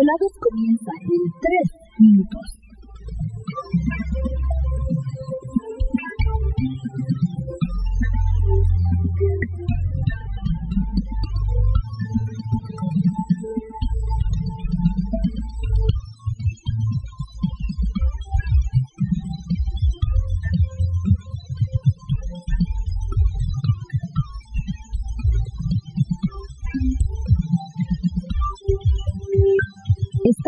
Desvelados comienzan en 3 minutos.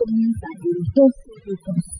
Comienzan en 2 minutos.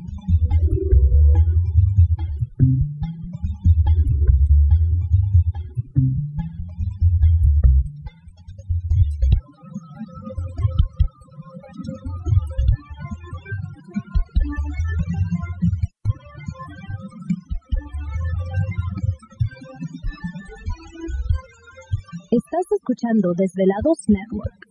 Escuchando Desvelados Network.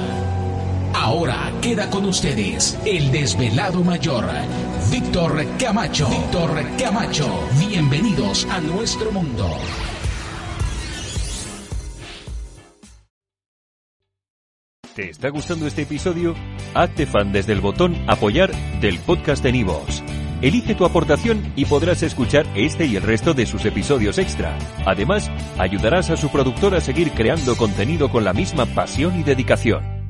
Ahora queda con ustedes el desvelado mayor, Víctor Camacho. Víctor Camacho. Bienvenidos a nuestro mundo. ¿Te está gustando este episodio? Hazte fan desde el botón Apoyar del podcast de Nivos. Elige tu aportación y podrás escuchar este y el resto de sus episodios extra. Además, ayudarás a su productor a seguir creando contenido con la misma pasión y dedicación.